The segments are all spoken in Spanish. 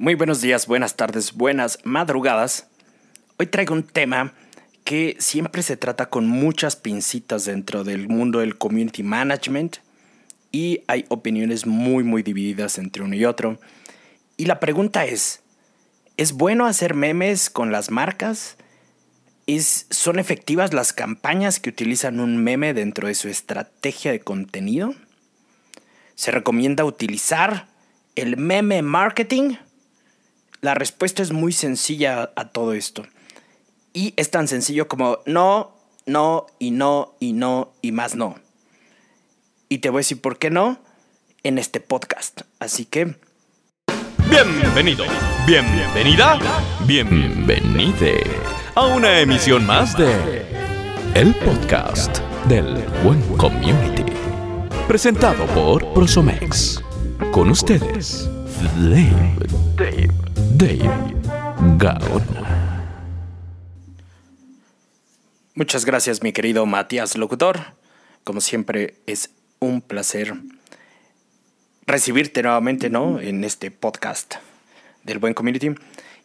Muy buenos días, buenas tardes, buenas madrugadas. Hoy traigo un tema que siempre se trata con muchas pincitas dentro del mundo del community management y hay opiniones muy muy divididas entre uno y otro. Y la pregunta es, ¿es bueno hacer memes con las marcas? ¿Es, ¿Son efectivas las campañas que utilizan un meme dentro de su estrategia de contenido? ¿Se recomienda utilizar el meme marketing? La respuesta es muy sencilla a todo esto. Y es tan sencillo como no, no y no y no y más no. Y te voy a decir por qué no en este podcast. Así que... Bienvenido, bienvenida, bienvenide a una emisión más de El Podcast del Buen Community. Presentado por Prosomex. Con ustedes, Dave, Dave, Gaona. Muchas gracias mi querido Matías Locutor. Como siempre es un placer recibirte nuevamente ¿no? en este podcast del Buen Community.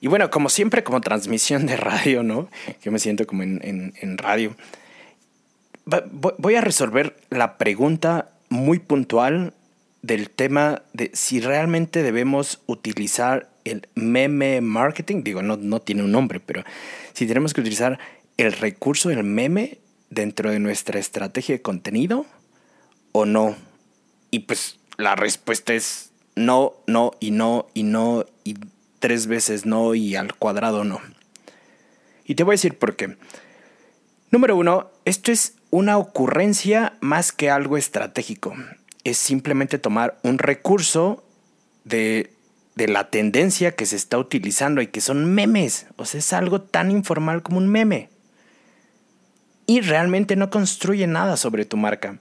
Y bueno, como siempre, como transmisión de radio, ¿no? Yo me siento como en radio. Voy a resolver la pregunta muy puntual del tema de si realmente debemos utilizar el meme marketing. Digo, no, no tiene un nombre, pero si tenemos que utilizar el recurso del meme dentro de nuestra estrategia de contenido o no. Y pues la respuesta es no, no y no y no y tres veces no y al cuadrado no. Y te voy a decir por qué. Número uno, esto es una ocurrencia más que algo estratégico. Es simplemente tomar un recurso de, de la tendencia que se está utilizando y que son memes. O sea, es algo tan informal como un meme. Y realmente no construye nada sobre tu marca.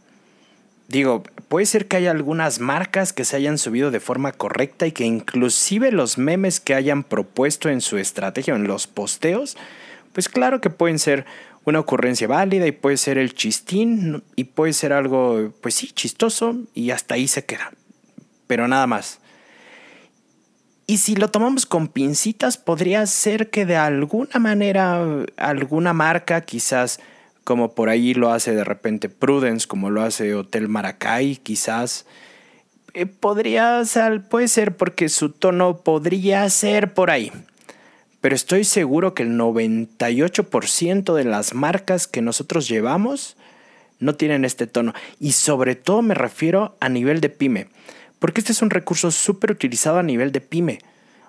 Digo, puede ser que haya algunas marcas que se hayan subido de forma correcta y que inclusive los memes que hayan propuesto en su estrategia en los posteos, pues claro que pueden ser una ocurrencia válida y puede ser el chistín y puede ser algo, pues sí, chistoso y hasta ahí se queda. Pero nada más. Y si lo tomamos con pincitas, podría ser que de alguna manera alguna marca, quizás como por ahí lo hace de repente Prudence, como lo hace Hotel Maracay, quizás, eh, podría puede ser porque su tono podría ser por ahí pero estoy seguro que el 98% de las marcas que nosotros llevamos no tienen este tono. Y sobre todo me refiero a nivel de pyme, porque este es un recurso súper utilizado a nivel de pyme.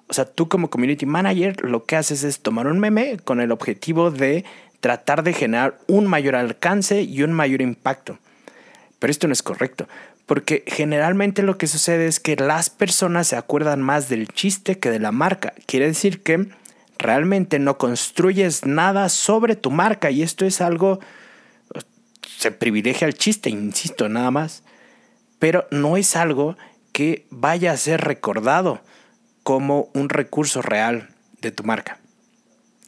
O sea, tú como community manager lo que haces es tomar un meme con el objetivo de tratar de generar un mayor alcance y un mayor impacto. Pero esto no es correcto, porque generalmente lo que sucede es que las personas se acuerdan más del chiste que de la marca. Quiere decir que realmente no construyes nada sobre tu marca y esto es algo, se privilegia el chiste, insisto, nada más, pero no es algo que vaya a ser recordado como un recurso real de tu marca.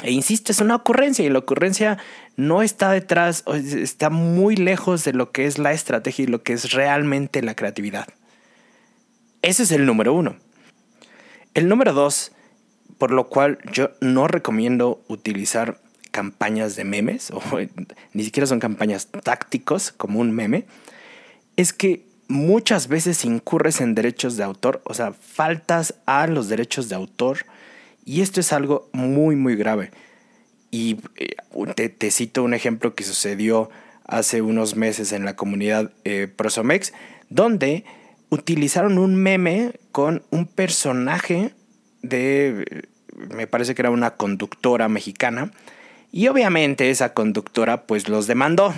E insisto, es una ocurrencia y la ocurrencia no está detrás, está muy lejos de lo que es la estrategia y lo que es realmente la creatividad. Ese es el número uno. El número dos por lo cual yo no recomiendo utilizar campañas de memes, o ni siquiera son campañas tácticos como un meme, es que muchas veces incurres en derechos de autor, o sea, faltas a los derechos de autor, y esto es algo muy, muy grave. Y eh, te, cito un ejemplo que sucedió hace unos meses en la comunidad eh, Prosomex, donde utilizaron un meme con un personaje de, me parece que era una conductora mexicana, y obviamente esa conductora pues los demandó.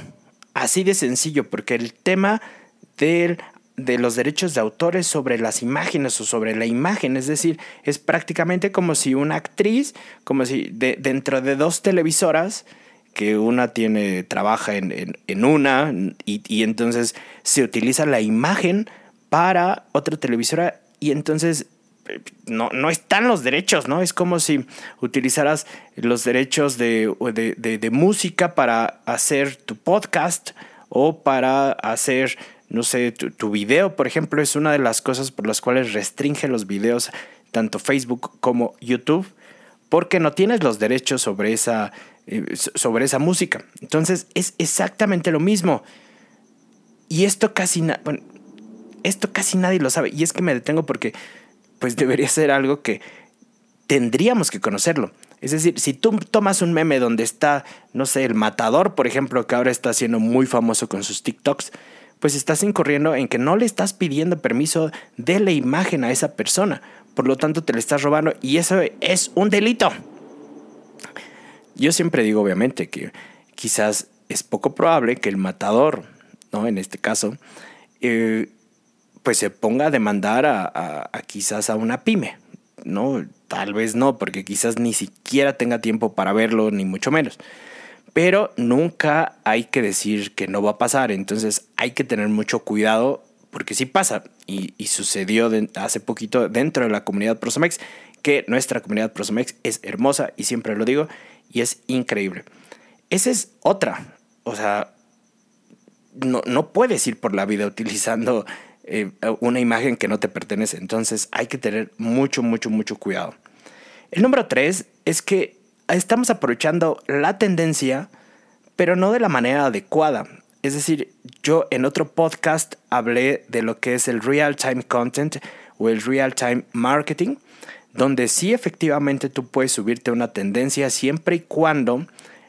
Así de sencillo, porque el tema de los derechos de autores sobre las imágenes o sobre la imagen, es decir, es prácticamente como si una actriz, como si dentro de dos televisoras, que una tiene, trabaja en, una y, y entonces se utiliza la imagen para otra televisora y entonces no, no están los derechos, ¿no? Es como si utilizaras los derechos de, de, música para hacer tu podcast o para hacer, no sé, tu, video, por ejemplo, es una de las cosas por las cuales restringe los videos tanto Facebook como YouTube, porque no tienes los derechos sobre esa, eh, sobre esa música. Entonces es exactamente lo mismo. Y esto casi, esto casi nadie lo sabe. Y es que me detengo porque pues debería ser algo que tendríamos que conocerlo. Es decir, si tú tomas un meme donde está, no sé, el matador, por ejemplo, que ahora está siendo muy famoso con sus TikToks, pues estás incurriendo en que no le estás pidiendo permiso de la imagen a esa persona. Por lo tanto, te le estás robando y eso es un delito. Yo siempre digo, obviamente, que quizás es poco probable que el matador, ¿no? En este caso, eh, pues se ponga a demandar a, quizás a una pyme, ¿no? Tal vez no, porque quizás ni siquiera tenga tiempo para verlo, ni mucho menos. Pero nunca hay que decir que no va a pasar, entonces hay que tener mucho cuidado porque sí pasa y, sucedió hace poquito dentro de la comunidad Prosomex, que nuestra comunidad Prosomex es hermosa y siempre lo digo y es increíble. Esa es otra, o sea, no, no puedes ir por la vida utilizando eh, una imagen que no te pertenece. Entonces hay que tener mucho, mucho, mucho cuidado. El número tres es que estamos aprovechando la tendencia, pero no de la manera adecuada. Es decir, yo en otro podcast hablé de lo que es el real-time content o el real-time marketing, donde sí efectivamente tú puedes subirte una tendencia siempre y cuando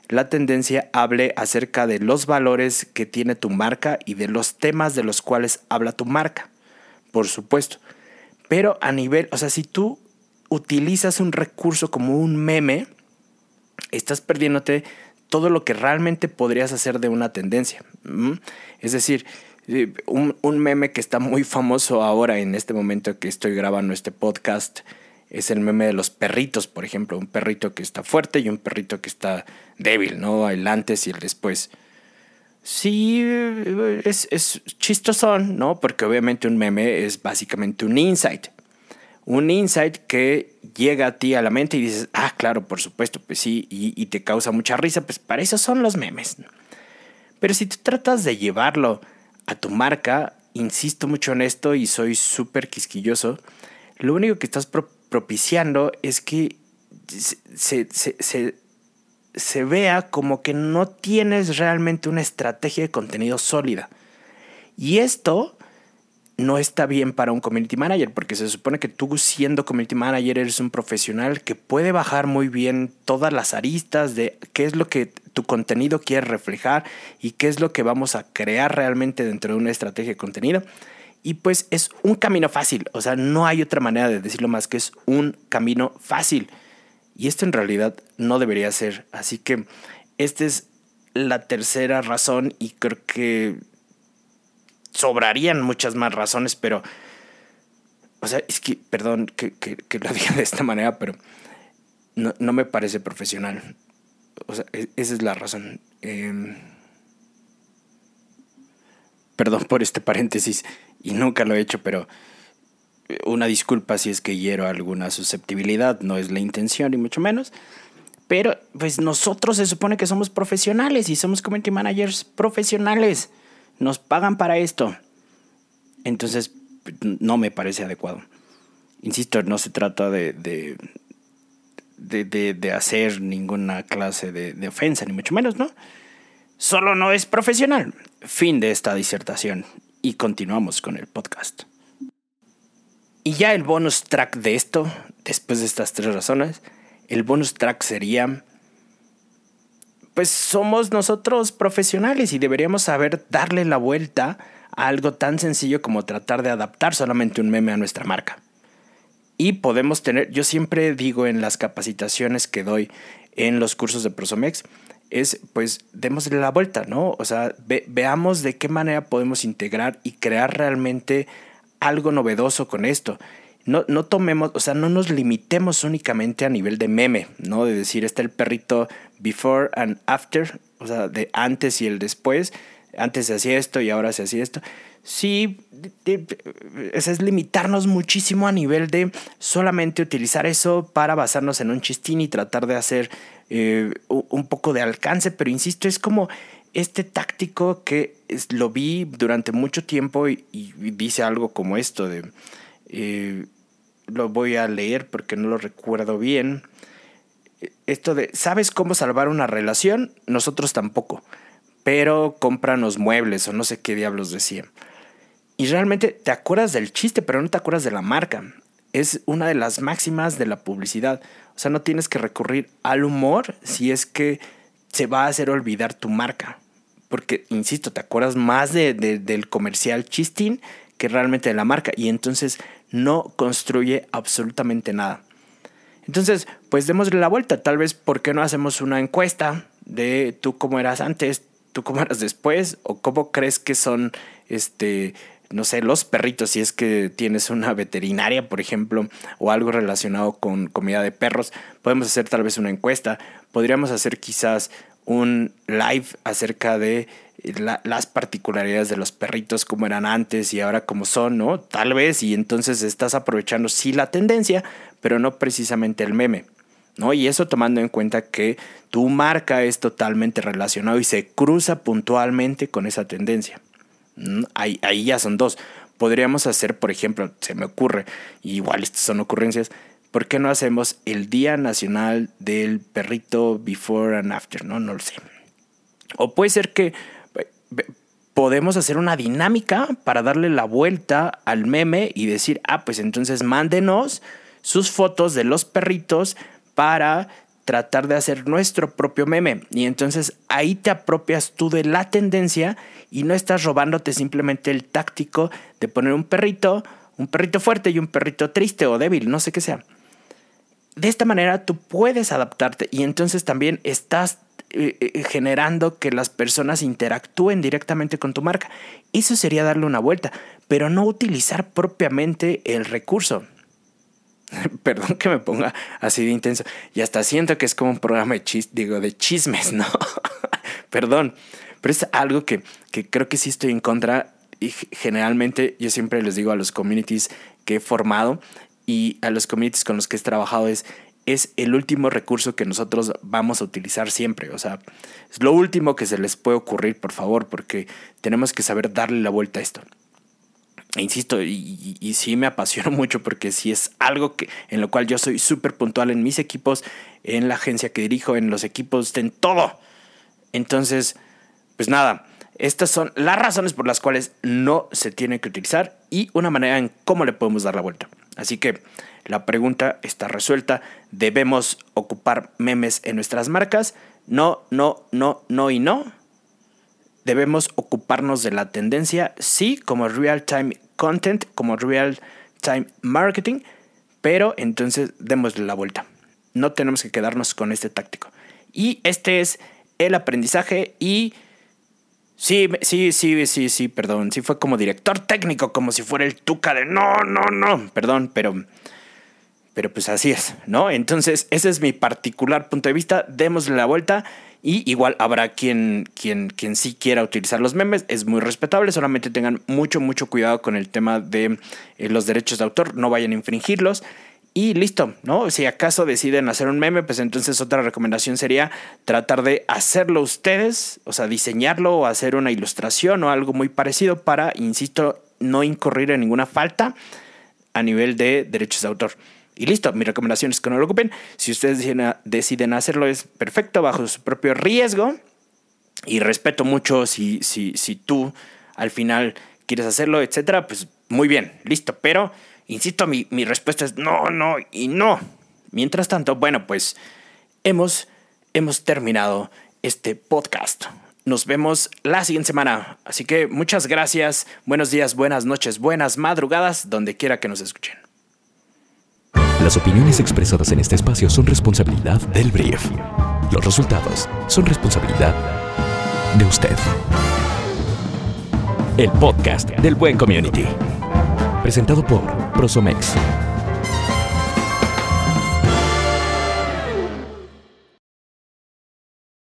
la tendencia hable acerca de los valores que tiene tu marca y de los temas de los cuales habla tu marca, por supuesto. Pero a nivel, o sea, si tú utilizas un recurso como un meme, estás perdiéndote todo lo que realmente podrías hacer de una tendencia. Es decir, eh, un, un, meme que está muy famoso ahora en este momento que estoy grabando este podcast es el meme de los perritos, por ejemplo, un perrito que está fuerte y un perrito que está débil, ¿no? El antes y el después. Sí, es, es chistosón, ¿no? Porque obviamente un meme es básicamente un insight. Un insight que llega a ti a la mente y dices, ah, claro, por supuesto, pues sí, y, te causa mucha risa, pues para eso son los memes. Pero si tú tratas de llevarlo a tu marca, insisto mucho en esto y soy súper quisquilloso, lo único que estás propiciando es que se, se, vea como que no tienes realmente una estrategia de contenido sólida. Y esto no está bien para un community manager, porque se supone que tú siendo community manager eres un profesional que puede bajar muy bien todas las aristas de qué es lo que tu contenido quiere reflejar y qué es lo que vamos a crear realmente dentro de una estrategia de contenido. Y pues es un camino fácil, o sea, no hay otra manera de decirlo más que es un camino fácil. Y esto en realidad no debería ser. Así que esta es la tercera razón y creo que sobrarían muchas más razones, pero, o sea, es que, perdón que, lo diga de esta manera, pero no, me parece profesional. O sea, e, esa es la razón. Em, perdón por este paréntesis y nunca lo he hecho, pero eh, una disculpa si es que hiero alguna susceptibilidad, no es la intención, ni mucho menos. Pero pues nosotros se supone que somos profesionales y somos community managers profesionales. Nos pagan para esto. Entonces, no me parece adecuado. Insisto, no se trata de, de, de, de hacer ninguna clase de, ofensa, ni mucho menos, ¿no? Solo no es profesional. Fin de esta disertación y continuamos con el podcast. Y ya el bonus track de esto, después de estas tres razones, el bonus track sería, pues somos nosotros profesionales y deberíamos saber darle la vuelta a algo tan sencillo como tratar de adaptar solamente un meme a nuestra marca. Y podemos tener, yo siempre digo en las capacitaciones que doy en los cursos de Prosomex, es pues démosle la vuelta, ¿no? O sea, veamos de qué manera podemos integrar y crear realmente algo novedoso con esto. No, no tomemos, o sea, no nos limitemos únicamente a nivel de meme, ¿no? De decir, está el perrito before and after, o sea, de antes y el después. Antes se hacía esto y ahora se hacía esto. Sí, es limitarnos muchísimo a nivel de solamente utilizar eso para basarnos en un chistín y tratar de hacer eh, un poco de alcance, pero insisto, es como este táctico que lo vi durante mucho tiempo y, dice algo como esto de... Eh, lo voy a leer porque no lo recuerdo bien. Esto de, ¿sabes cómo salvar una relación? Nosotros tampoco. Pero cómpranos muebles o no sé qué diablos decía. Y realmente te acuerdas del chiste, pero no te acuerdas de la marca. Es una de las máximas de la publicidad. O sea, no tienes que recurrir al humor si es que se va a hacer olvidar tu marca. Porque, insisto, te acuerdas más de, del comercial chistín que realmente de la marca. Y entonces no construye absolutamente nada. Entonces, pues démosle la vuelta. Tal vez, ¿por qué no hacemos una encuesta de tú cómo eras antes, tú cómo eras después? ¿O cómo crees que son, este, no sé, los perritos? Si es que tienes una veterinaria, por ejemplo, o algo relacionado con comida de perros. Podemos hacer tal vez una encuesta. Podríamos hacer quizás un live acerca de las particularidades de los perritos como eran antes y ahora como son, ¿no? Tal vez, y entonces estás aprovechando sí la tendencia, pero no precisamente el meme, ¿no? Y eso tomando en cuenta que tu marca es totalmente relacionado y se cruza puntualmente con esa tendencia. Ahí, ahí ya son dos. Podríamos hacer, por ejemplo, se me ocurre, igual estas son ocurrencias, ¿por qué no hacemos el Día Nacional del Perrito Before and After? No, no lo sé. O puede ser que podemos hacer una dinámica para darle la vuelta al meme y decir, ah, pues entonces mándenos sus fotos de los perritos para tratar de hacer nuestro propio meme. Y entonces ahí te apropias tú de la tendencia y no estás robándote simplemente el táctico de poner un perrito, un perrito fuerte y un perrito triste o débil, no sé qué sea. De esta manera tú puedes adaptarte y entonces también estás eh, eh, generando que las personas interactúen directamente con tu marca. Eso sería darle una vuelta, pero no utilizar propiamente el recurso. Perdón que me ponga así de intenso. Y hasta siento que es como un programa de, chis, digo, de chismes, ¿no? Perdón. Pero es algo que, que creo que sí estoy en contra. Y generalmente yo siempre les digo a los communities que he formado y a los communities con los que he trabajado es es el último recurso que nosotros vamos a utilizar siempre. O sea, es lo último que se les puede ocurrir, por favor, porque tenemos que saber darle la vuelta a esto. E insisto, y, sí me apasiono mucho porque si es algo que, en lo cual yo soy súper puntual en mis equipos, en la agencia que dirijo, en los equipos, en todo. Entonces, pues nada, estas son las razones por las cuales no se tiene que utilizar y una manera en cómo le podemos dar la vuelta. Así que la pregunta está resuelta. ¿Debemos ocupar memes en nuestras marcas? No, no, no, no y no. ¿Debemos ocuparnos de la tendencia? Sí, como real-time content, como real-time marketing, pero entonces démosle la vuelta. No tenemos que quedarnos con este táctico. Y este es el aprendizaje y... Sí, sí, sí, sí, sí, perdón. Sí fue como director técnico, como si fuera el tuca de no, no, no. Perdón, pero pero pues así es, ¿no? Entonces, ese es mi particular punto de vista. Démosle la vuelta. Y igual habrá quien, quien, quien sí quiera utilizar los memes. Es muy respetable. Solamente tengan mucho, mucho cuidado con el tema de eh, los derechos de autor. No vayan a infringirlos. Y listo, ¿no? Si acaso deciden hacer un meme, pues entonces otra recomendación sería tratar de hacerlo ustedes, o sea, diseñarlo o hacer una ilustración o algo muy parecido para, insisto, no incurrir en ninguna falta a nivel de derechos de autor. Y listo, mi recomendación es que no lo ocupen. Si ustedes deciden hacerlo, es perfecto, bajo su propio riesgo. Y respeto mucho si, si, si tú al final quieres hacerlo, etcétera, pues muy bien, listo. Pero, insisto, mi, respuesta es no, no y no. Mientras tanto, bueno, pues hemos, hemos terminado este podcast. Nos vemos la siguiente semana. Así que muchas gracias. Buenos días, buenas noches, buenas madrugadas, donde quiera que nos escuchen. Las opiniones expresadas en este espacio son responsabilidad del brief. Los resultados son responsabilidad de usted. El podcast del Buen Community. Presentado por Prosomex